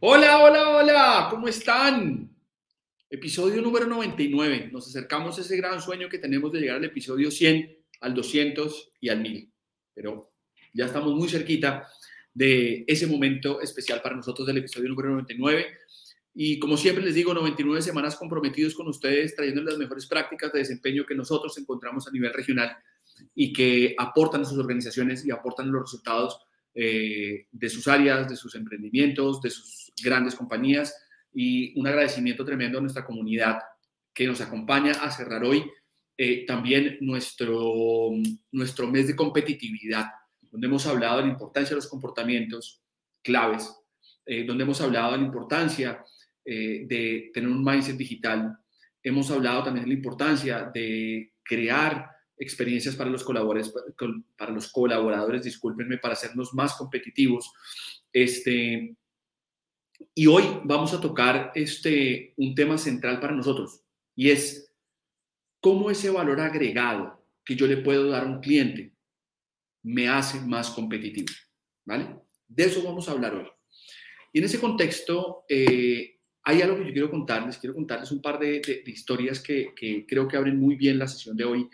Hola, hola, hola, ¿cómo están? Episodio número 99. Nos acercamos a ese gran sueño que tenemos de llegar al episodio 100 al 200 y al 1000. Pero ya estamos muy cerquita de ese momento especial para nosotros del episodio número 99. Y como siempre les digo, 99 semanas comprometidos con ustedes, trayendo las mejores prácticas de desempeño que nosotros encontramos a nivel regional y que aportan a sus organizaciones y aportan los resultados eh, de sus áreas, de sus emprendimientos, de sus grandes compañías. Y un agradecimiento tremendo a nuestra comunidad que nos acompaña a cerrar hoy eh, también nuestro, nuestro mes de competitividad, donde hemos hablado de la importancia de los comportamientos claves, eh, donde hemos hablado de la importancia eh, de tener un mindset digital, hemos hablado también de la importancia de crear experiencias para los colaboradores, para los colaboradores, discúlpenme, para hacernos más competitivos. Este, y hoy vamos a tocar este, un tema central para nosotros y es cómo ese valor agregado que yo le puedo dar a un cliente me hace más competitivo. ¿Vale? De eso vamos a hablar hoy. Y en ese contexto, eh, hay algo que yo quiero contarles. Quiero contarles un par de, historias que, creo que abren muy bien la sesión de hoy.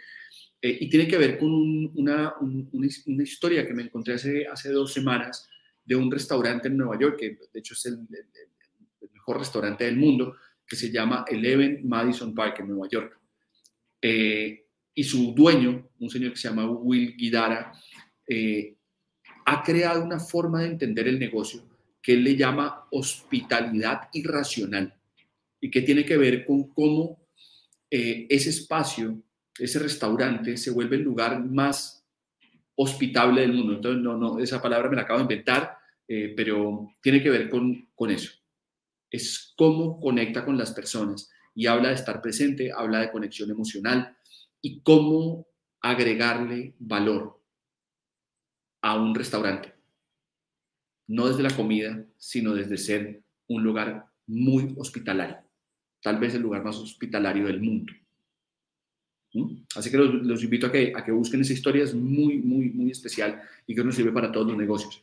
Eh, y tiene que ver con una, una, historia que me encontré hace, hace dos semanas de un restaurante en Nueva York, que de hecho es el, mejor restaurante del mundo, que se llama Eleven Madison Park en Nueva York. Eh, y su dueño, un señor que se llama Will Guidara, eh, ha creado una forma de entender el negocio que él le llama hospitalidad irracional y que tiene que ver con cómo eh, ese espacio, ese restaurante se vuelve el lugar más hospitable del mundo. Entonces, no, no, esa palabra me la acabo de inventar, pero tiene que ver con, con eso. Es cómo conecta con las personas y habla de estar presente, habla de conexión emocional y cómo agregarle valor a un restaurante. No desde la comida, sino desde ser un lugar muy hospitalario, tal vez el lugar más hospitalario del mundo. Así que los, invito a que, busquen esa historia, es muy, muy, muy especial y que nos sirve para todos los negocios.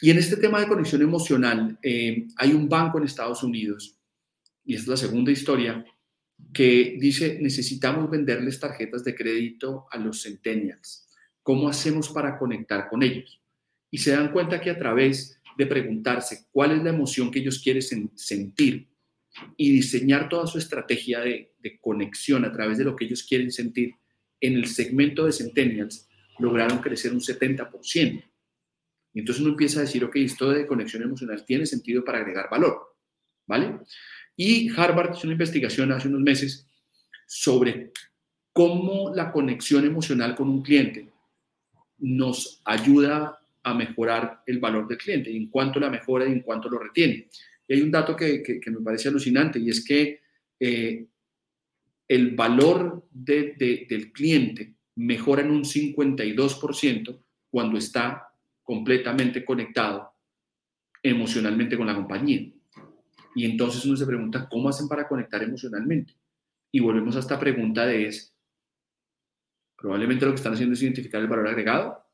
Y en este tema de conexión emocional, eh, hay un banco en Estados Unidos y es la segunda historia, que dice, necesitamos venderles tarjetas de crédito a los centennials. ¿Cómo hacemos para conectar con ellos? Y se dan cuenta que a través de preguntarse cuál es la emoción que ellos quieren sentir y diseñar toda su estrategia de, conexión a través de lo que ellos quieren sentir en el segmento de centennials, lograron crecer un 70%. Y entonces uno empieza a decir, ok, esto de conexión emocional tiene sentido para agregar valor, ¿vale? Y Harvard hizo una investigación hace unos meses sobre cómo la conexión emocional con un cliente nos ayuda a mejorar el valor del cliente, en cuanto la mejora y en cuanto lo retiene. Y hay un dato que, me parece alucinante y es que eh, el valor del cliente mejora en un 52% cuando está completamente conectado emocionalmente con la compañía. Y entonces uno se pregunta, ¿cómo hacen para conectar emocionalmente? Y volvemos a esta pregunta de es, probablemente lo que están haciendo es identificar el valor agregado,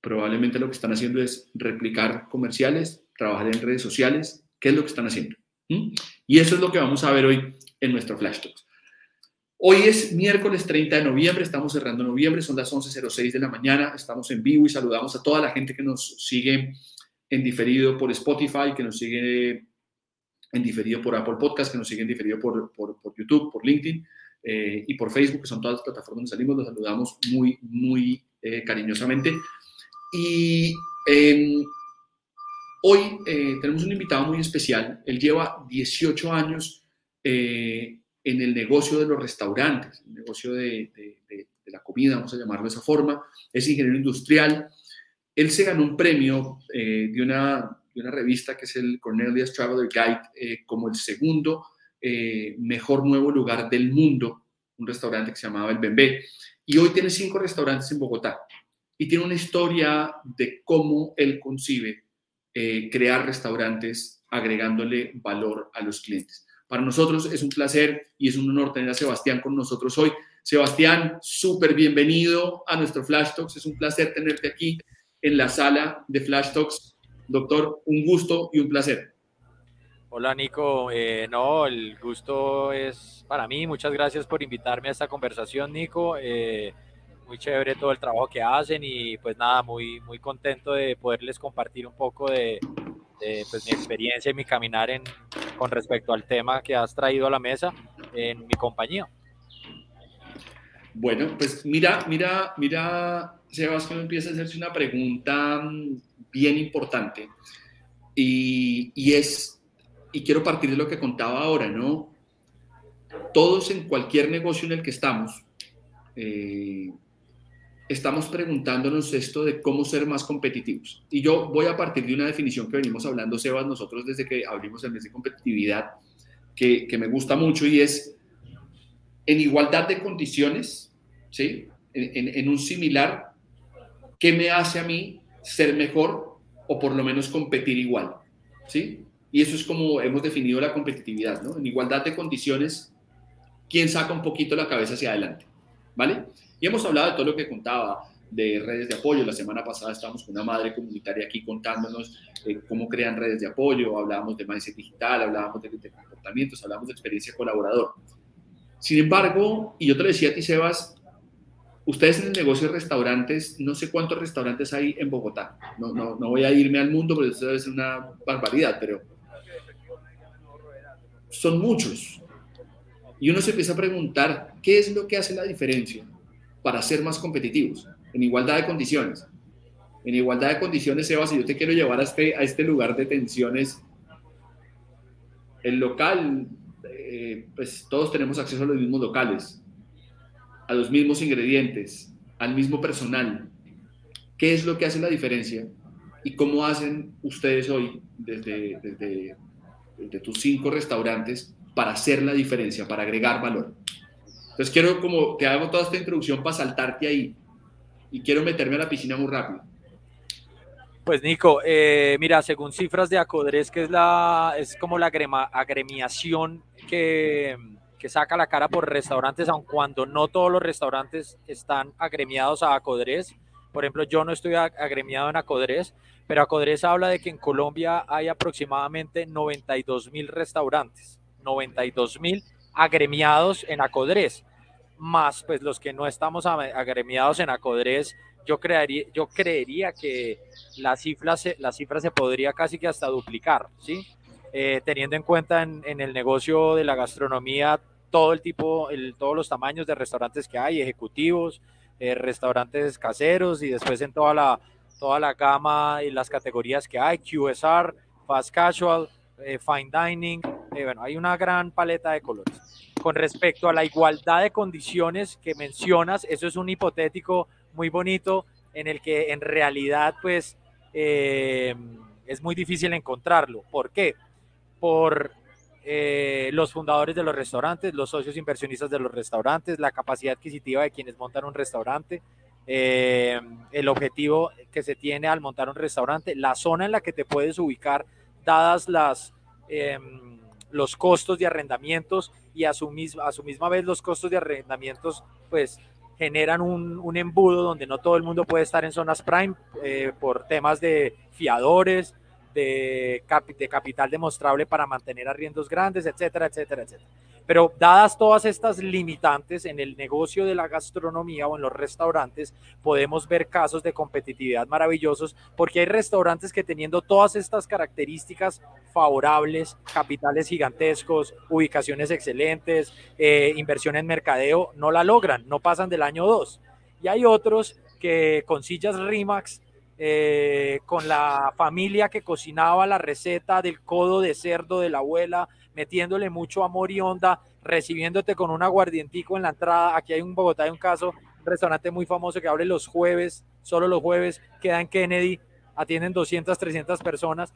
probablemente lo que están haciendo es replicar comerciales, trabajar en redes sociales, ¿qué es lo que están haciendo? ¿Mm? Y eso es lo que vamos a ver hoy en nuestro Flash Talks. Hoy es miércoles 30 de noviembre, estamos cerrando noviembre, son las 11.06 de la mañana, estamos en vivo y saludamos a toda la gente que nos sigue en diferido por Spotify, que nos sigue en diferido por Apple Podcast, que nos sigue en diferido por, por, YouTube, por LinkedIn eh, y por Facebook, que son todas las plataformas donde salimos, los saludamos muy, muy eh, cariñosamente. Y em, hoy eh, tenemos un invitado muy especial, él lleva 18 años en el negocio de los restaurantes, el negocio de, la comida, vamos a llamarlo de esa forma, es ingeniero industrial. Él se ganó un premio eh, de, una, de, una, revista que es el Cornelius Traveler Guide eh, como el segundo eh, mejor nuevo lugar del mundo, un restaurante que se llamaba El Bembé. Y hoy tiene cinco restaurantes en Bogotá y tiene una historia de cómo él concibe crear restaurantes agregándole valor a los clientes. Para nosotros es un placer y es un honor tener a Sebastián con nosotros hoy. Sebastián, súper bienvenido a nuestro Flash Talks. Es un placer tenerte aquí en la sala de Flash Talks. Doctor, un gusto y un placer. Hola Nico, eh, no, el gusto es para mí. Muchas gracias por invitarme a esta conversación, Nico. Eh, muy chévere todo el trabajo que hacen y pues nada, muy, muy contento de poderles compartir un poco de, pues, mi experiencia y mi caminar en, con respecto al tema que has traído a la mesa en mi compañía. Bueno, pues mira, mira, mira, Sebas, que me empieza a hacerse una pregunta mm, bien importante y, y es, y quiero partir de lo que contaba ahora, ¿no? Todos en cualquier negocio en el que estamos, eh, estamos preguntándonos esto de cómo ser más competitivos. Y yo voy a partir de una definición que venimos hablando, Sebas, nosotros desde que abrimos el mes de competitividad, que, que me gusta mucho y es en igualdad de condiciones, ¿sí? En, en, un similar, ¿qué me hace a mí ser mejor o por lo menos competir igual? ¿Sí? Y eso es como hemos definido la competitividad, ¿no? En igualdad de condiciones, ¿quién saca un poquito la cabeza hacia adelante? ¿Vale? Y hemos hablado de todo lo que contaba de redes de apoyo. La semana pasada estábamos con una madre comunitaria aquí contándonos eh, cómo crean redes de apoyo, hablábamos de mindset digital, hablábamos de, de, comportamientos, hablábamos de experiencia colaborador. Sin embargo, y yo te decía a ti, Sebas, ustedes en el negocio de restaurantes, no sé cuántos restaurantes hay en Bogotá. No, no, no voy a irme al mundo porque eso debe ser una barbaridad, pero son muchos. Y uno se empieza a preguntar, ¿qué es lo que hace la diferencia? Para ser más competitivos, en igualdad de condiciones. En igualdad de condiciones, Eva, si yo te quiero llevar a este, este lugar de tensiones, el local, eh, pues todos tenemos acceso a los mismos locales, a los mismos ingredientes, al mismo personal. ¿Qué es lo que hace la diferencia? ¿Y cómo hacen ustedes hoy desde tus cinco restaurantes para hacer la diferencia, para agregar valor? Entonces quiero como, te hago toda esta introducción para saltarte ahí y quiero meterme a la piscina muy rápido. Pues Nico, eh, mira, según cifras de Acodres, que es, la, es como la agremiación que, que saca la cara por restaurantes, aun cuando no todos los restaurantes están agremiados a Acodres. Por ejemplo, yo no estoy agremiado en Acodres, pero Acodres habla de que en Colombia hay aproximadamente 92 mil restaurantes. 92 mil agremiados en Acodres más pues los que no estamos agremiados en Acodres, yo, creería, yo creería que la cifra, se, la se podría casi que hasta duplicar, ¿sí? Eh, teniendo en cuenta en, el negocio de la gastronomía todo el tipo, todos los tamaños de restaurantes que hay, ejecutivos, eh, restaurantes caseros y después en toda la, toda la gama y las categorías que hay, QSR, fast casual, eh, fine dining, bueno, hay una gran paleta de colores con respecto a la igualdad de condiciones que mencionas, eso es un hipotético muy bonito en el que en realidad pues eh, es muy difícil encontrarlo. ¿Por qué? Por eh, los fundadores de los restaurantes, los socios inversionistas de los restaurantes, la capacidad adquisitiva de quienes montan un restaurante, eh, el objetivo que se tiene al montar un restaurante, la zona en la que te puedes ubicar, dadas las los costos de arrendamientos y a su, misma, a su misma vez los costos de arrendamientos pues generan un, un embudo donde no todo el mundo puede estar en zonas prime eh, por temas de fiadores, de, de capital demostrable para mantener arriendos grandes, etcétera, etcétera, etcétera. Pero dadas todas estas limitantes en el negocio de la gastronomía o en los restaurantes, podemos ver casos de competitividad maravillosos porque hay restaurantes que teniendo todas estas características favorables, capitales gigantescos, ubicaciones excelentes, eh, inversión en mercadeo, no la logran, no pasan del año 2. Y hay otros que con sillas RIMAX eh, con la familia que cocinaba la receta del codo de cerdo de la abuela, metiéndole mucho amor y onda, recibiéndote con un aguardientico en la entrada. Aquí hay un Bogotá, hay un caso, un restaurante muy famoso que abre los jueves, solo los jueves, queda en Kennedy, atienden 200, 300 personas,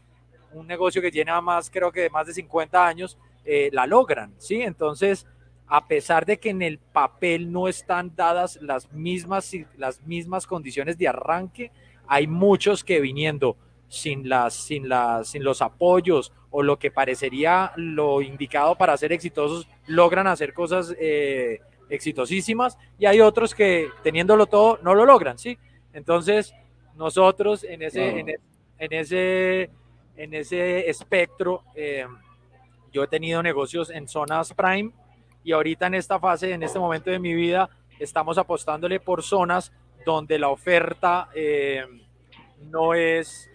un negocio que llena más, creo que de más de 50 años, eh, la logran, ¿sí? Entonces, a pesar de que en el papel no están dadas las mismas, las mismas condiciones de arranque, hay muchos que viniendo sin, las, sin, las, sin los apoyos o lo que parecería lo indicado para ser exitosos, logran hacer cosas eh, exitosísimas y hay otros que teniéndolo todo no lo logran, ¿sí? Entonces, nosotros en ese, en, e, ese, en ese espectro, eh, yo he tenido negocios en zonas prime y ahorita en esta fase, en este momento de mi vida, estamos apostándole por zonas donde la oferta eh, no, es,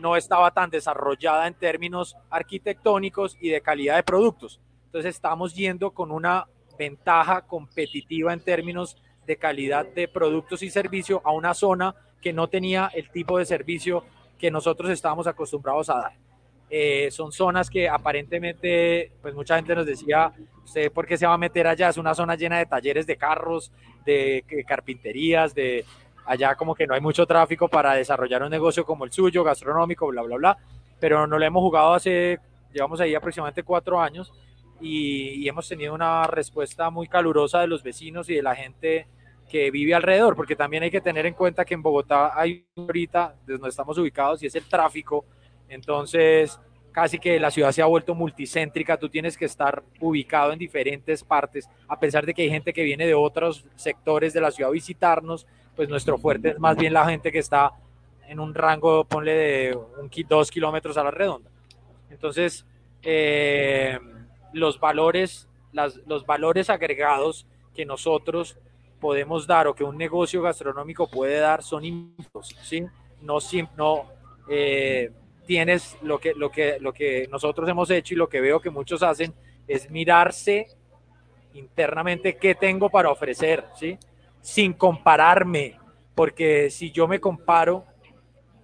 no estaba tan desarrollada en términos arquitectónicos y de calidad de productos. Entonces estamos yendo con una ventaja competitiva en términos de calidad de productos y servicio a una zona que no tenía el tipo de servicio que nosotros estábamos acostumbrados a dar. Eh, son zonas que aparentemente, pues mucha gente nos decía, ¿usted por qué se va a meter allá? Es una zona llena de talleres de carros, de, carpinterías, de allá como que no hay mucho tráfico para desarrollar un negocio como el suyo, gastronómico, bla, bla, bla. Pero no lo hemos jugado hace, llevamos ahí aproximadamente cuatro años y, y hemos tenido una respuesta muy calurosa de los vecinos y de la gente que vive alrededor, porque también hay que tener en cuenta que en Bogotá hay ahorita, desde donde estamos ubicados, y es el tráfico entonces, casi que la ciudad se ha vuelto multicéntrica, tú tienes que estar ubicado en diferentes partes, a pesar de que hay gente que viene de otros sectores de la ciudad a visitarnos, pues nuestro fuerte es más bien la gente que está en un rango, ponle de un, dos kilómetros a la redonda. Entonces, eh, los valores, los valores agregados que nosotros podemos dar o que un negocio gastronómico puede dar son inmensos, ¿sí? No, no eh, tienes lo que, lo, que, lo que nosotros hemos hecho y lo que veo que muchos hacen es mirarse internamente qué tengo para ofrecer, ¿sí? Sin compararme, porque si yo me comparo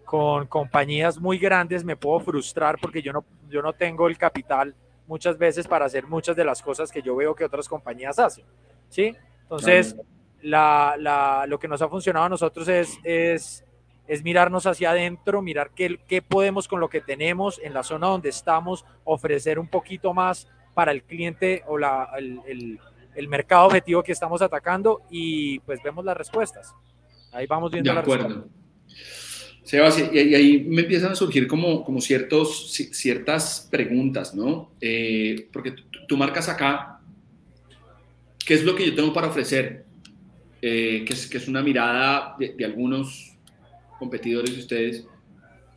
con compañías muy grandes me puedo frustrar porque yo no, yo no tengo el capital muchas veces para hacer muchas de las cosas que yo veo que otras compañías hacen, ¿sí? Entonces, la, la, lo que nos ha funcionado a nosotros es, es es mirarnos hacia adentro, mirar qué, qué podemos con lo que tenemos en la zona donde estamos ofrecer un poquito más para el cliente o la, el, el, mercado objetivo que estamos atacando y pues vemos las respuestas. Ahí vamos viendo de acuerdo. Sebas, y, ahí me empiezan a surgir como, como ciertos, ciertas preguntas, ¿no? Eh, porque tú, marcas acá, ¿qué es lo que yo tengo para ofrecer? Eh, que, es, que es una mirada de, de algunos competidores de ustedes,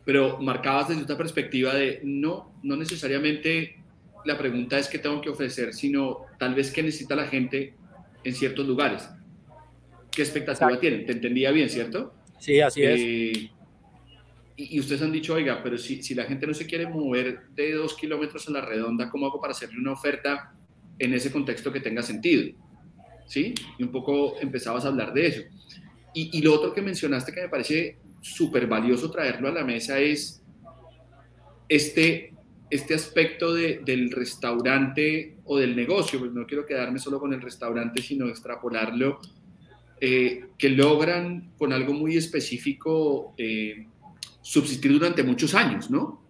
pero marcabas desde otra perspectiva de no, no necesariamente la pregunta es qué tengo que ofrecer, sino tal vez qué necesita la gente en ciertos lugares. ¿Qué expectativa tienen? Te entendía bien, ¿cierto? Sí, así es. Eh, y, ustedes han dicho, oiga, pero si, si la gente no se quiere mover de dos kilómetros a la redonda, ¿cómo hago para hacerle una oferta en ese contexto que tenga sentido? ¿Sí? Y un poco empezabas a hablar de eso. Y, y lo otro que mencionaste que me parece súper valioso traerlo a la mesa es este, este aspecto del restaurante o del negocio, pues no quiero quedarme solo con el restaurante, sino extrapolarlo, eh, que logran con algo muy específico eh, subsistir durante muchos años, ¿no?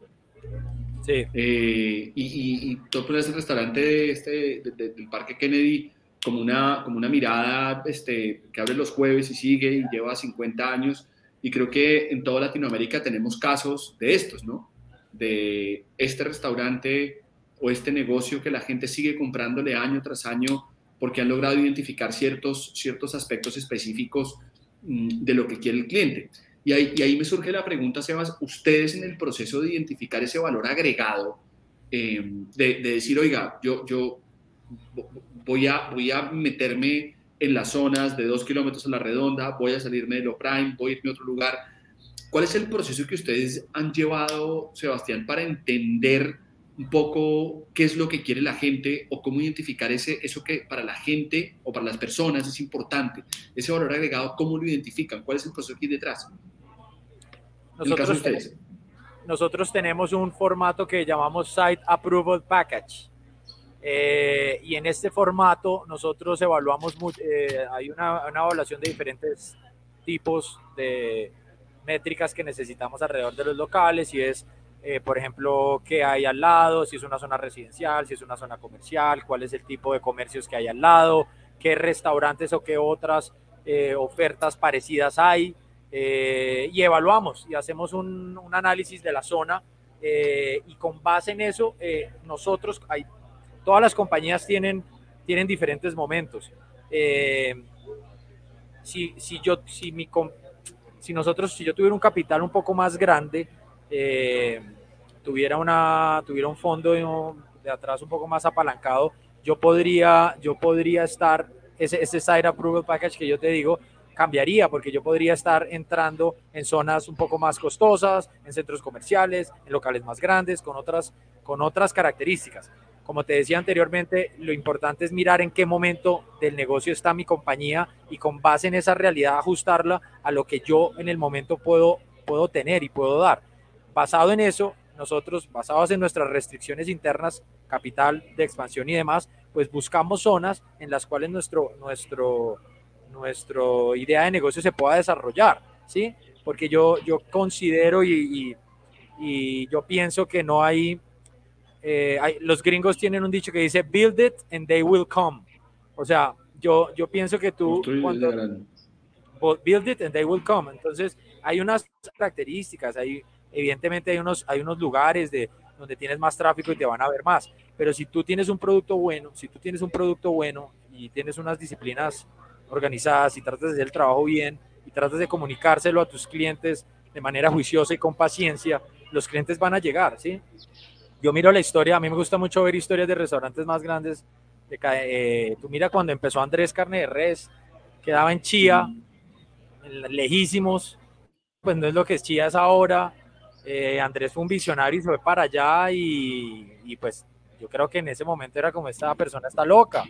Sí. Eh, y, y, y tú pones el restaurante de este, del Parque Kennedy como una, como una mirada este, que abre los jueves y sigue y lleva 50 años y creo que en toda Latinoamérica tenemos casos de estos, ¿no? De este restaurante o este negocio que la gente sigue comprándole año tras año porque han logrado identificar ciertos, ciertos aspectos específicos mm, de lo que quiere el cliente. Y ahí, y ahí me surge la pregunta, Sebas, ustedes en el proceso de identificar ese valor agregado, eh, de, de, decir, oiga, yo, yo voy, a, voy a meterme en las zonas de dos kilómetros a la redonda, voy a salirme de lo prime, voy a irme a otro lugar. ¿Cuál es el proceso que ustedes han llevado, Sebastián, para entender un poco qué es lo que quiere la gente o cómo identificar ese, eso que para la gente o para las personas es importante? Ese valor agregado, ¿cómo lo identifican? ¿Cuál es el proceso aquí detrás? Nosotros, nosotros tenemos un formato que llamamos Site Approval Package. Eh, y en este formato nosotros evaluamos, eh, hay una, evaluación de diferentes tipos de métricas que necesitamos alrededor de los locales y es eh, por ejemplo, qué hay al lado, si es una zona residencial, si es una zona comercial, cuál es el tipo de comercios que hay al lado, qué restaurantes o qué otras eh, ofertas parecidas hay. Eh, y evaluamos y hacemos un, un análisis de la zona y con base en eso, nosotros, hay, todas las compañías tienen, tienen diferentes momentos. si, si, yo, si, mi, si nosotros, si yo tuviera un capital un poco más grande, eh, tuviera, una, tuviera un fondo de, atrás un poco más apalancado, yo podría, yo podría estar, ese, ese Side Approval Package que yo te digo, cambiaría porque yo podría estar entrando en zonas un poco más costosas, en centros comerciales, en locales más grandes, con otras, con otras características. Como te decía anteriormente, lo importante es mirar en qué momento del negocio está mi compañía y con base en esa realidad ajustarla a lo que yo en el momento puedo, puedo tener y puedo dar. Basado en eso, nosotros, basados en nuestras restricciones internas, capital de expansión y demás, pues buscamos zonas en las cuales nuestro, nuestro, nuestro idea de negocio se pueda desarrollar, ¿sí? Porque yo, yo considero y, y, yo pienso que no hay, eh, hay, los gringos tienen un dicho que dice, build it and they will come. O sea, yo, yo pienso que tú... Cuando, build it and they will come. Entonces, hay unas características, hay Evidentemente hay unos, hay unos lugares de, donde tienes más tráfico y te van a ver más, pero si tú tienes un producto bueno, si tú tienes un producto bueno y tienes unas disciplinas organizadas y tratas de hacer el trabajo bien y tratas de comunicárselo a tus clientes de manera juiciosa y con paciencia, los clientes van a llegar, ¿sí? Yo miro la historia, a mí me gusta mucho ver historias de restaurantes más grandes. De, eh, tú mira cuando empezó Andrés Carne de Res, quedaba en Chía, lejísimos, pues no es lo que es Chía es ahora, eh, Andrés fue un visionario y se fue para allá y, pues yo creo que en ese momento era como esta persona está loca.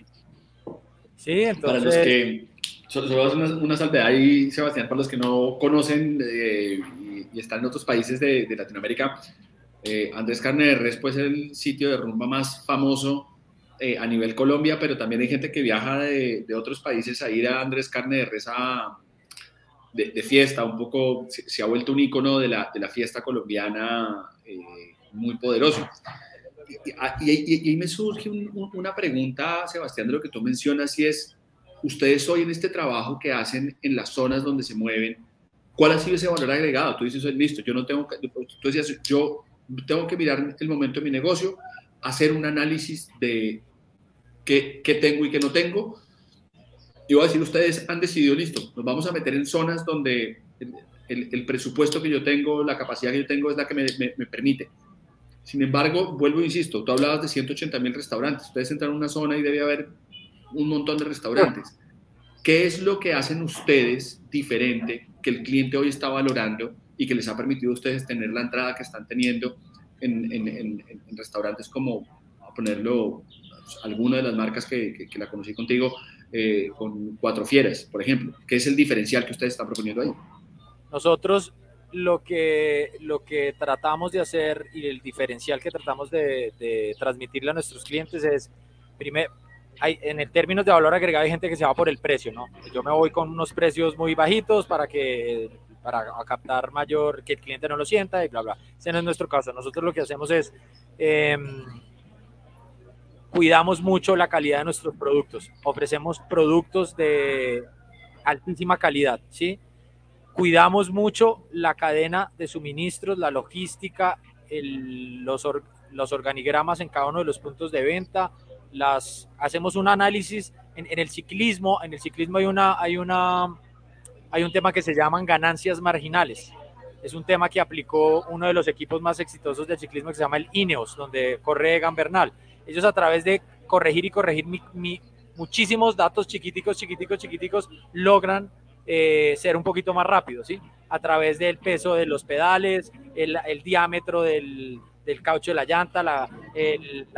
Sí, entonces... Para los que, solo una, una salvedad ahí, Sebastián, para los que no conocen eh, y, están en otros países de, Latinoamérica, eh, Andrés Carne de Res pues, es el sitio de rumba más famoso a nivel Colombia, pero también hay gente que viaja de, de, otros países a ir a Andrés Carne de Res a, de, fiesta, un poco se, ha vuelto un icono de la, de la fiesta colombiana eh, muy poderoso. Y, ahí me surge una pregunta, Sebastián, de lo que tú mencionas, y es, ustedes hoy en este trabajo que hacen en las zonas donde se mueven, ¿cuál ha sido ese valor agregado? Tú dices, listo, yo no tengo, tú decías, yo tengo que mirar el momento de mi negocio, hacer un análisis de qué, tengo y qué no tengo, yo voy a decir, ustedes han decidido, listo, nos vamos a meter en zonas donde el, presupuesto que yo tengo, la capacidad que yo tengo es la que me, permite. Sin embargo, vuelvo e insisto, tú hablabas de 180 mil restaurantes, ustedes entran en una zona y debe haber un montón de restaurantes. ¿Qué es lo que hacen ustedes diferente que el cliente hoy está valorando y que les ha permitido a ustedes tener la entrada que están teniendo en, en, restaurantes como, a ponerlo, alguna de las marcas que, que la conocí contigo, eh, con cuatro fieras, por ejemplo? ¿Qué es el diferencial que ustedes están proponiendo ahí? Nosotros lo que, lo que tratamos de hacer y el diferencial que tratamos de, transmitirle a nuestros clientes es, primero, hay, en el términos de valor agregado hay gente que se va por el precio, ¿no? Yo me voy con unos precios muy bajitos para que para captar mayor, que el cliente no lo sienta y bla, bla. Ese no es nuestro caso. Nosotros lo que hacemos es eh, cuidamos mucho la calidad de nuestros productos. Ofrecemos productos de altísima calidad, ¿sí? Cuidamos mucho la cadena de suministros, la logística, los, los organigramas en cada uno de los puntos de venta. Las, hacemos un análisis en, el ciclismo. En el ciclismo hay una, hay una, hay un tema que se llaman ganancias marginales. Es un tema que aplicó uno de los equipos más exitosos del ciclismo que se llama el Ineos, donde corre Egan Bernal. Ellos a través de corregir y corregir muchísimos datos chiquiticos, chiquiticos, chiquiticos, logran eh, ser un poquito más rápidos, ¿sí? A través del peso de los pedales, el, diámetro del, caucho de la llanta, la, eh,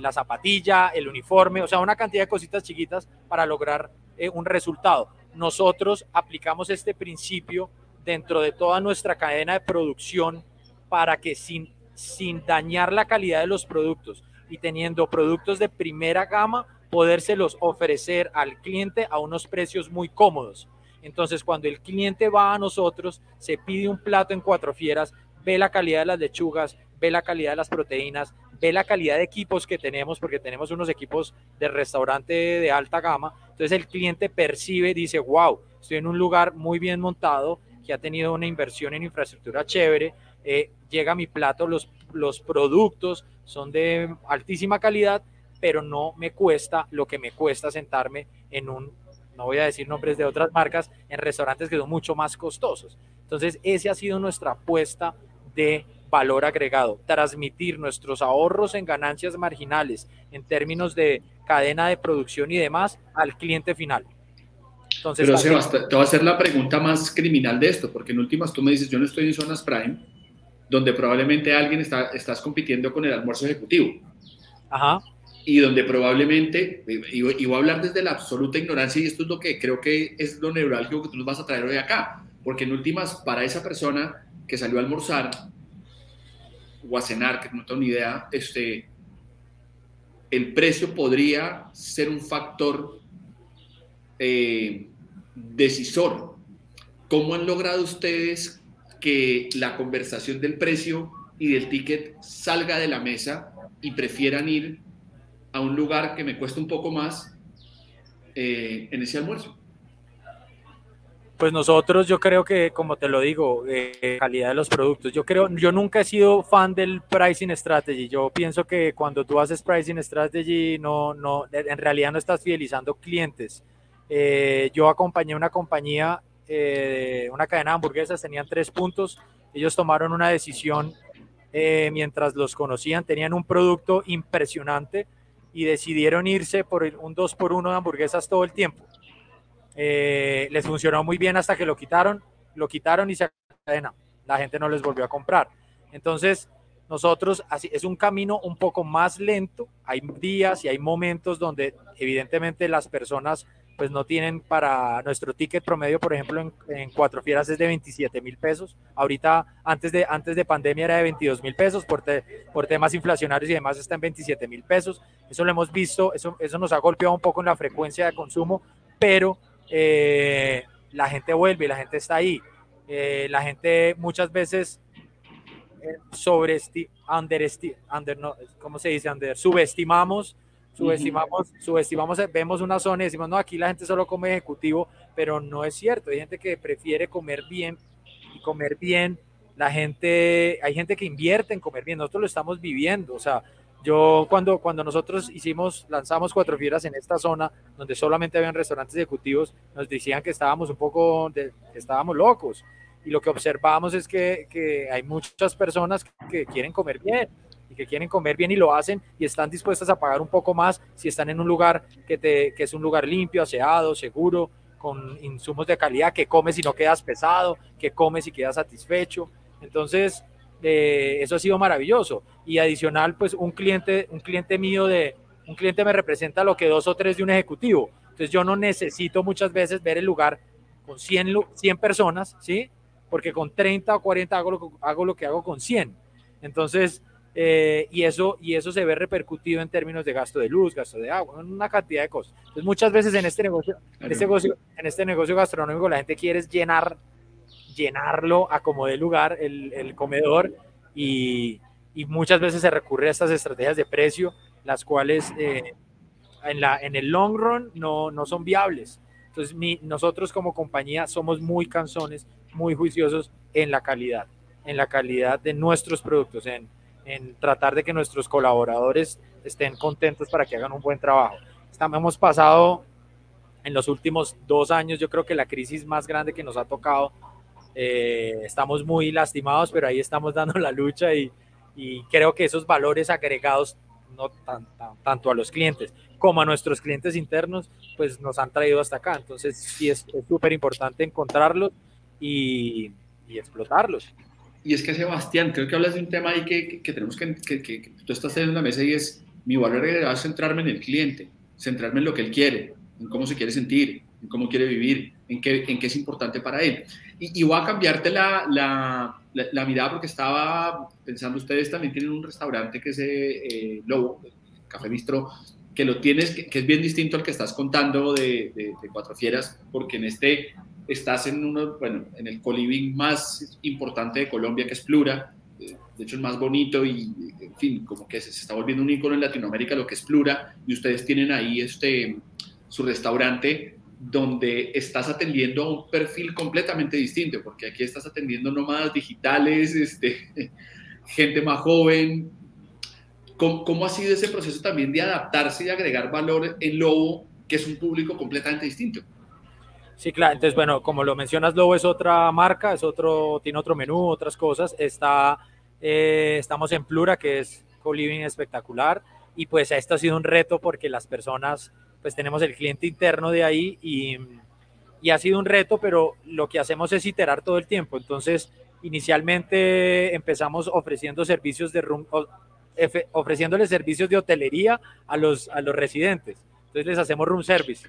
la, zapatilla, el uniforme, o sea, una cantidad de cositas chiquitas para lograr eh, un resultado. Nosotros aplicamos este principio dentro de toda nuestra cadena de producción para que sin, sin dañar la calidad de los productos y teniendo productos de primera gama, podérselos ofrecer al cliente a unos precios muy cómodos. Entonces, cuando el cliente va a nosotros, se pide un plato en cuatro fieras, ve la calidad de las lechugas, ve la calidad de las proteínas, ve la calidad de equipos que tenemos, porque tenemos unos equipos de restaurante de alta gama. Entonces el cliente percibe, dice, wow, estoy en un lugar muy bien montado, que ha tenido una inversión en infraestructura chévere, eh, llega mi plato, los, los productos son de altísima calidad, pero no me cuesta lo que me cuesta sentarme en un no voy a decir nombres de otras marcas, en restaurantes que son mucho más costosos. Entonces, esa ha sido nuestra apuesta de valor agregado, transmitir nuestros ahorros en ganancias marginales en términos de cadena de producción y demás al cliente final. Entonces, Pero Sebastián, te voy a hacer la pregunta más criminal de esto, porque en últimas tú me dices, yo no estoy en zonas prime, donde probablemente alguien está, estás compitiendo con el almuerzo ejecutivo. Ajá y donde probablemente, y, voy a hablar desde la absoluta ignorancia, y esto es lo que creo que es lo neurálgico que tú nos vas a traer hoy acá, porque en últimas, para esa persona que salió a almorzar o a cenar, que no tengo ni idea, este, el precio podría ser un factor eh, decisor. ¿Cómo han logrado ustedes que la conversación del precio y del ticket salga de la mesa y prefieran ir a un lugar que me cuesta un poco más eh, en ese almuerzo? Pues nosotros, yo creo que, como te lo digo, eh, calidad de los productos. Yo creo, yo nunca he sido fan del pricing strategy. Yo pienso que cuando tú haces pricing strategy, no, no, en realidad no estás fidelizando clientes. Eh, yo acompañé una compañía, una cadena de hamburguesas, tenían tres puntos. Ellos tomaron una decisión mientras los conocían, tenían un producto impresionante y decidieron irse por un 2 por 1 de hamburguesas todo el tiempo. Eh, les funcionó muy bien hasta que lo quitaron, lo quitaron y se cadena. La gente no les volvió a comprar. Entonces, nosotros, así, es un camino un poco más lento. Hay días y hay momentos donde evidentemente las personas pues no tienen para nuestro ticket promedio, por ejemplo, en, Cuatro Fieras es de 27 mil pesos. Ahorita, antes de, antes de pandemia era de 22 mil pesos, por, por temas inflacionarios y demás está en 27 mil pesos. Eso lo hemos visto, eso, eso nos ha golpeado un poco en la frecuencia de consumo, pero eh, la gente vuelve, la gente está ahí. Eh, la gente muchas veces eh, sobre under, under, no, ¿cómo se dice? Under, subestimamos subestimamos, subestimamos, vemos una zona y decimos, no, aquí la gente solo come ejecutivo, pero no es cierto, hay gente que prefiere comer bien y comer bien, la gente, hay gente que invierte en comer bien, nosotros lo estamos viviendo, o sea, yo cuando, cuando nosotros hicimos, lanzamos Cuatro Fieras en esta zona, donde solamente habían restaurantes ejecutivos, nos decían que estábamos un poco, que estábamos locos, y lo que observamos es que, que hay muchas personas que quieren comer bien, y que quieren comer bien y lo hacen y están dispuestas a pagar un poco más si están en un lugar que, te, que es un lugar limpio, aseado, seguro, con insumos de calidad, que comes y no quedas pesado, que comes y quedas satisfecho. Entonces, eh, eso ha sido maravilloso. Y adicional, pues un cliente, un cliente mío de, un cliente me representa lo que dos o tres de un ejecutivo. Entonces yo no necesito muchas veces ver el lugar con 100, 100 personas, ¿sí? Porque con 30 o 40 hago lo, hago lo que hago con 100. Entonces, eh, y, eso, y eso se ve repercutido en términos de gasto de luz, gasto de agua, una cantidad de cosas. Entonces, muchas veces en este negocio, en este negocio, en este negocio gastronómico, la gente quiere llenar, llenarlo a como de lugar el, el comedor y, y, muchas veces se recurre a estas estrategias de precio, las cuales eh, en, la, en el long run no, no son viables. Entonces, mi, nosotros como compañía somos muy cansones, muy juiciosos en la calidad, en la calidad de nuestros productos, en, en tratar de que nuestros colaboradores estén contentos para que hagan un buen trabajo. Estamos, hemos pasado en los últimos dos años yo creo que la crisis más grande que nos ha tocado. Eh, estamos muy lastimados, pero ahí estamos dando la lucha y, y creo que esos valores agregados, no tan, tanto a los clientes como a nuestros clientes internos, pues nos han traído hasta acá. Entonces sí es súper importante encontrarlos y, y explotarlos. Y es que Sebastián, creo que hablas de un tema ahí que, que, tenemos que, que, tú estás en la mesa y es mi valor agregado es centrarme en el cliente, centrarme en lo que él quiere, en cómo se quiere sentir, en cómo quiere vivir, en qué, en qué es importante para él. Y, y voy a cambiarte la, la, la, mirada porque estaba pensando, ustedes también tienen un restaurante que es eh, Lobo, Café Bistro, que lo tienes, que, es bien distinto al que estás contando de, de, de Cuatro Fieras, porque en este estás en uno, bueno, en el coliving más importante de Colombia, que es Plura, de hecho es más bonito y, en fin, como que se, está volviendo un icono en Latinoamérica lo que es Plura, y ustedes tienen ahí este, su restaurante donde estás atendiendo a un perfil completamente distinto, porque aquí estás atendiendo nómadas digitales, este, gente más joven. ¿Cómo, ¿Cómo ha sido ese proceso también de adaptarse y agregar valor en Lobo, que es un público completamente distinto? Sí, claro. Entonces, bueno, como lo mencionas, Lobo es otra marca, es otro, tiene otro menú, otras cosas. Está, eh, estamos en Plura, que es co-living espectacular. Y pues esto ha sido un reto porque las personas, pues tenemos el cliente interno de ahí y, y ha sido un reto, pero lo que hacemos es iterar todo el tiempo. Entonces, inicialmente empezamos ofreciendo servicios de room, ofreciéndoles servicios de hotelería a los, a los residentes. Entonces les hacemos room service.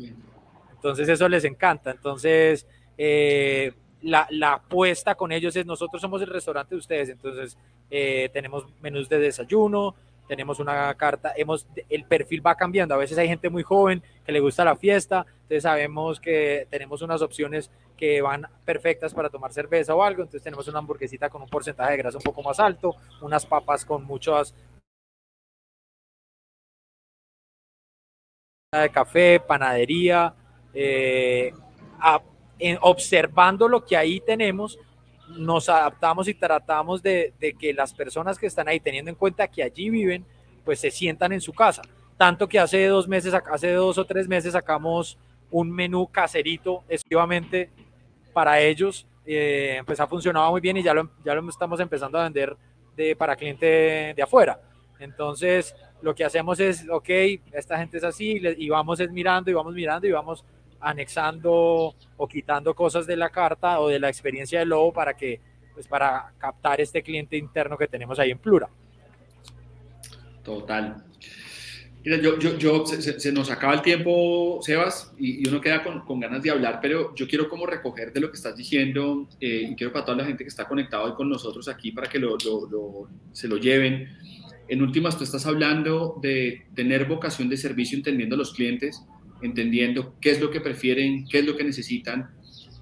Entonces eso les encanta. Entonces eh, la, la, apuesta con ellos es nosotros somos el restaurante de ustedes. Entonces eh, tenemos menús de desayuno, tenemos una carta, hemos, el perfil va cambiando. A veces hay gente muy joven que le gusta la fiesta, entonces sabemos que tenemos unas opciones que van perfectas para tomar cerveza o algo. Entonces tenemos una hamburguesita con un porcentaje de grasa un poco más alto, unas papas con muchas de café, panadería, eh, observando lo que ahí tenemos, nos adaptamos y tratamos de, que las personas que están ahí, teniendo en cuenta que allí viven, pues se sientan en su casa. Tanto que hace dos meses, hace dos o tres meses sacamos un menú caserito exclusivamente para ellos. Eh, pues ha funcionado muy bien y ya lo, ya lo estamos empezando a vender de, para cliente de afuera. Entonces, lo que hacemos es, ok, esta gente es así, y vamos es mirando y vamos mirando y vamos anexando o quitando cosas de la carta o de la experiencia del lobo para que pues para captar este cliente interno que tenemos ahí en Plura. Total. Mira, yo, yo, yo se, se, nos acaba el tiempo, Sebas, y, y uno queda con, con, ganas de hablar, pero yo quiero como recoger de lo que estás diciendo eh, y quiero para toda la gente que está conectado hoy con nosotros aquí para que lo, lo, lo, se lo lleven. En últimas, tú estás hablando de tener vocación de servicio entendiendo a los clientes, entendiendo qué es lo que prefieren, qué es lo que necesitan.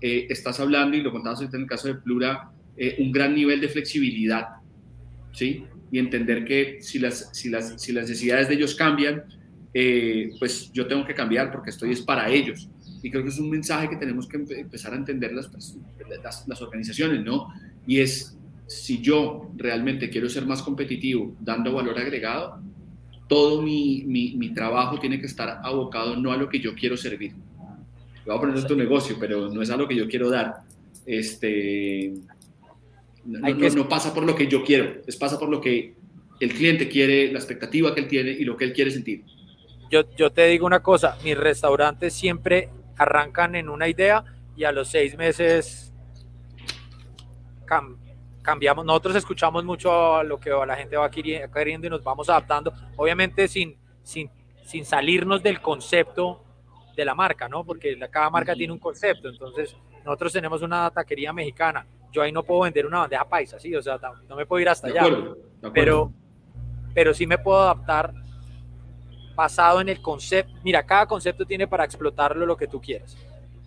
Eh, estás hablando, y lo contabas en el caso de Plura, eh, un gran nivel de flexibilidad, ¿sí? Y entender que si las, si las, si las necesidades de ellos cambian, eh, pues yo tengo que cambiar porque estoy es para ellos. Y creo que es un mensaje que tenemos que empezar a entender las, las, las organizaciones, ¿no? Y es, si yo realmente quiero ser más competitivo dando valor agregado, todo mi, mi, mi, trabajo tiene que estar abocado no a lo que yo quiero servir. Voy a poner en tu negocio, pero no es a lo que yo quiero dar. Este, no, no, no, pasa por lo que yo quiero, es pasa por lo que el cliente quiere, la expectativa que él tiene y lo que él quiere sentir. Yo, yo te digo una cosa, mis restaurantes siempre arrancan en una idea y a los seis meses cambian cambiamos, nosotros escuchamos mucho lo que la gente va queriendo y nos vamos adaptando, obviamente sin, sin, sin salirnos del concepto de la marca, ¿no? Porque cada marca tiene un concepto, entonces nosotros tenemos una taquería mexicana, yo ahí no puedo vender una bandeja paisa, ¿sí? O sea, no me puedo ir hasta allá, pero, pero sí me puedo adaptar basado en el concepto, mira, cada concepto tiene para explotarlo lo que tú quieras.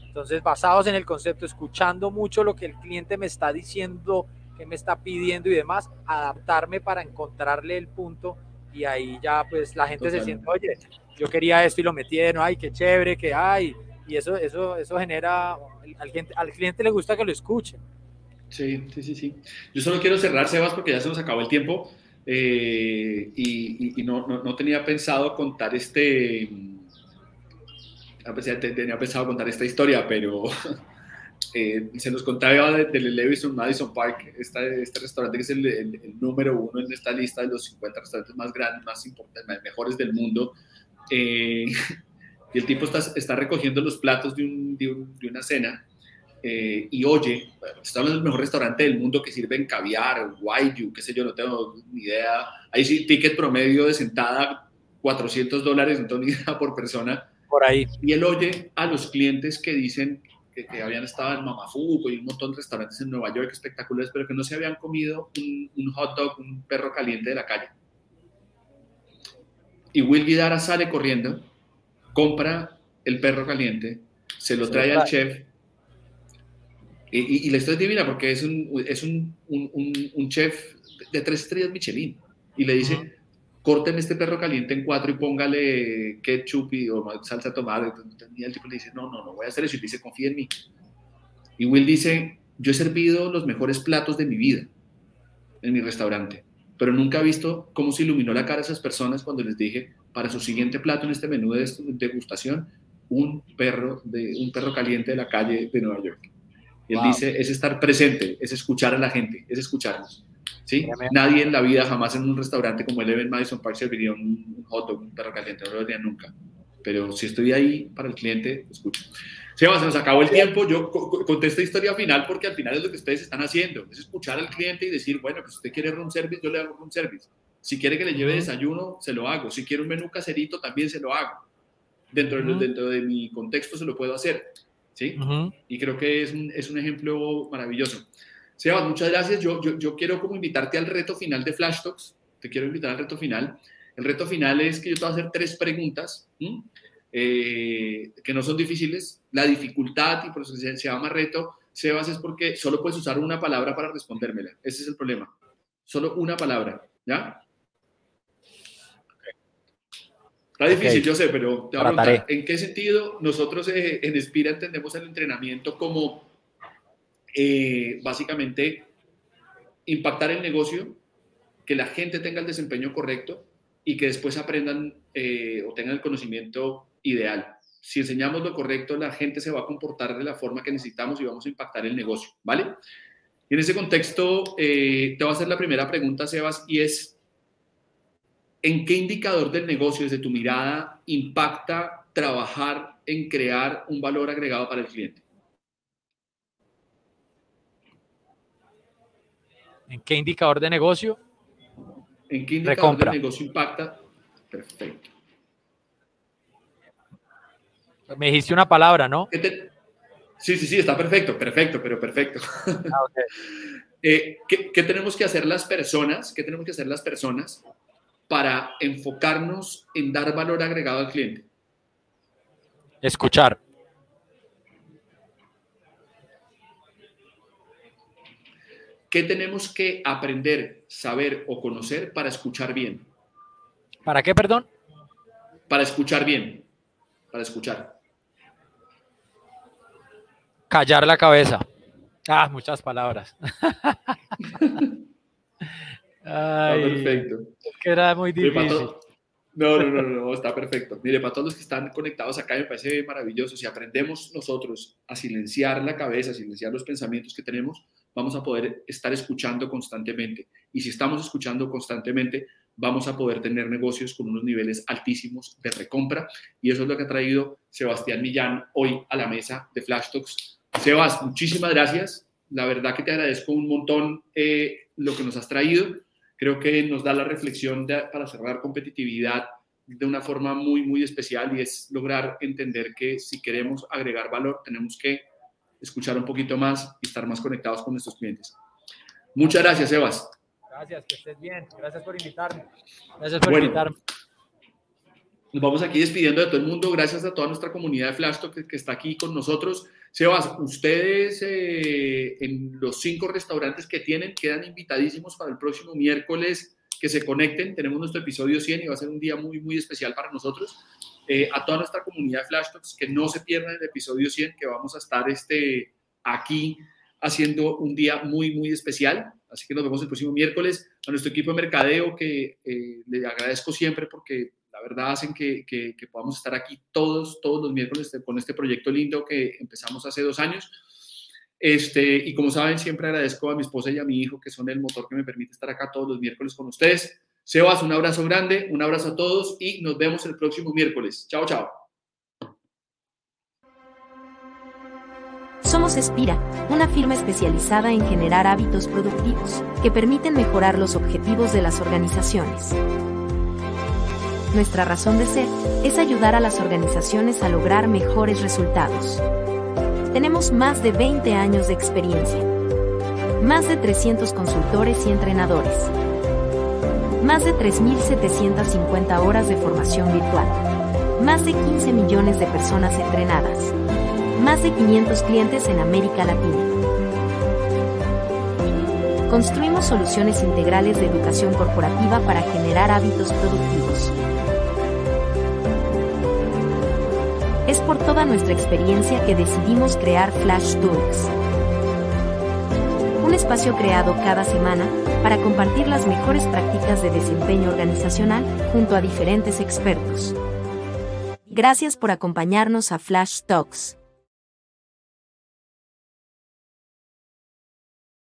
Entonces, basados en el concepto, escuchando mucho lo que el cliente me está diciendo qué me está pidiendo y demás, adaptarme para encontrarle el punto y ahí ya pues la gente Total. se siente, oye, yo quería esto y lo metieron, ay, qué chévere, que hay, y eso, eso, eso genera, al cliente, al cliente le gusta que lo escuchen. Sí, sí, sí, sí. Yo solo quiero cerrar, Sebas, porque ya se nos acabó el tiempo eh, y, y, y no, no, no, tenía pensado contar este, tenía pensado contar esta historia, pero eh, se nos contaba del Levison Madison Park, este, este restaurante que es el, número uno en esta lista de los 50 restaurantes más grandes, más importantes, mejores del mundo. Eh, y el tipo está, está recogiendo los platos de, un, de, una cena eh, y oye, está hablando del mejor restaurante del mundo que sirve en caviar, guayu, qué sé yo, no tengo ni idea. Ahí sí, ticket promedio de sentada, 400 dólares, no tengo ni idea por persona. Por ahí. Y él oye a los clientes que dicen que, habían estado en Mamafuco y un montón de restaurantes en Nueva York espectaculares, pero que no se habían comido un, un hot dog, un perro caliente de la calle. Y Will Guidara sale corriendo compra el perro caliente, se lo trae al chef. Y, y, la historia es divina porque es un, es un, un, un, chef de tres estrellas Michelin. Y le dice, corten este perro caliente en cuatro y póngale ketchup y, o salsa tomate. Y el tipo le dice, no, no, no voy a hacer eso. Y dice, confía en mí. Y Will dice, yo he servido los mejores platos de mi vida en mi restaurante, pero nunca he visto cómo se iluminó la cara de esas personas cuando les dije, para su siguiente plato en este menú de degustación un perro, de, un perro caliente de la calle de Nueva York. Y él dice, es estar presente, es escuchar a la gente, es escucharnos. ¿Sí? Nadie en la vida, jamás en un restaurante como el Even Madison Park serviría un, hot dog, un perro caliente, no lo haría nunca. Pero si estoy ahí para el cliente, escucho. Seba, se nos acabó el tiempo. Yo conté esta historia final porque al final es lo que ustedes están haciendo. Es escuchar al cliente y decir, bueno, pues usted quiere room service, yo le hago room service. Si quiere que le lleve desayuno, se lo hago. Si quiere un menú caserito, también se lo hago. Dentro, de, dentro de mi contexto se lo puedo hacer. ¿sí? Y creo que es un, es un ejemplo maravilloso. Sebas, muchas gracias. Yo, yo, yo, quiero como invitarte al reto final de Flash Talks. Te quiero invitar al reto final. El reto final es que yo te voy a hacer tres preguntas eh, que no son difíciles. La dificultad, y por eso se, se llama reto, Sebas, es porque solo puedes usar una palabra para respondérmela. Ese es el problema. Solo una palabra. ¿Ya? Está difícil, yo sé, pero te voy a preguntar, ¿en qué sentido nosotros eh, en Espira entendemos el entrenamiento como eh, básicamente impactar el negocio, que la gente tenga el desempeño correcto y que después aprendan eh, o tengan el conocimiento ideal? Si enseñamos lo correcto, la gente se va a comportar de la forma que necesitamos y vamos a impactar el negocio, ¿vale? Y en ese contexto, te voy a hacer la primera pregunta, Sebas, y es, ¿En qué indicador del negocio, desde tu mirada, impacta trabajar en crear un valor agregado para el cliente? ¿En qué indicador de negocio? ¿En qué indicador de negocio impacta? Perfecto. Me dijiste una palabra, ¿no? Sí, sí, sí, está perfecto, perfecto, pero perfecto. Ah, eh, ¿qué, ¿Qué tenemos que hacer las personas? ¿Qué tenemos que hacer las personas para enfocarnos en dar valor agregado al cliente? Escuchar. ¿Qué tenemos que aprender, saber o conocer para escuchar bien? ¿Para qué, perdón? Para escuchar bien. Para escuchar. Callar la cabeza. Ah, muchas palabras. perfecto. que era muy difícil. No, no, no, no, está perfecto. Mire, para todos los que están conectados acá me parece maravilloso. Si aprendemos nosotros a silenciar la cabeza, a silenciar los pensamientos que tenemos, vamos a poder estar escuchando constantemente. Y si estamos escuchando constantemente, vamos a poder tener negocios con unos niveles altísimos de recompra. Y eso es lo que ha traído Sebastián Millán hoy a la mesa de Flash Talks. Sebas, muchísimas gracias. La verdad que te agradezco un montón eh, lo que nos has traído creo que nos da la reflexión para cerrar competitividad de una forma muy, muy especial y es lograr entender que si queremos agregar valor, tenemos que escuchar un poquito más y estar más conectados con nuestros clientes. Muchas gracias, Sebas. Gracias, que estés bien. Gracias por invitarme. Gracias por invitarme. Nos vamos aquí despidiendo de todo el mundo. Gracias a toda nuestra comunidad de Flashtalk que, que está aquí con nosotros. Sebas, ustedes eh, en los cinco restaurantes que tienen quedan invitadísimos para el próximo miércoles que se conecten. Tenemos nuestro episodio 100 y va a ser un día muy, muy especial para nosotros. Eh, a toda nuestra comunidad de Flash Talks, que no se pierdan el episodio 100, que vamos a estar este, aquí haciendo un día muy, muy especial. Así que nos vemos el próximo miércoles. A nuestro equipo de mercadeo, que eh, le agradezco siempre porque la verdad hacen que, que, podamos estar aquí todos, todos los miércoles con este proyecto lindo que empezamos hace dos años. Este, y como saben, siempre agradezco a mi esposa y a mi hijo, que son el motor que me permite estar acá todos los miércoles con ustedes. Sebas, un abrazo grande, un abrazo a todos y nos vemos el próximo miércoles. Chao, chao. Somos Espira, una firma especializada en generar hábitos productivos que permiten mejorar los objetivos de las organizaciones. Nuestra razón de ser es ayudar a las organizaciones a lograr mejores resultados. Tenemos más de 20 años de experiencia. Más de 300 consultores y entrenadores. Más de 3.750 horas de formación virtual. Más de 15 millones de personas entrenadas. Más de 500 clientes en América Latina. Construimos soluciones integrales de educación corporativa para generar hábitos productivos. Es por toda nuestra experiencia que decidimos crear Flash Talks. Un espacio creado cada semana para compartir las mejores prácticas de desempeño organizacional junto a diferentes expertos. Gracias por acompañarnos a Flash Talks.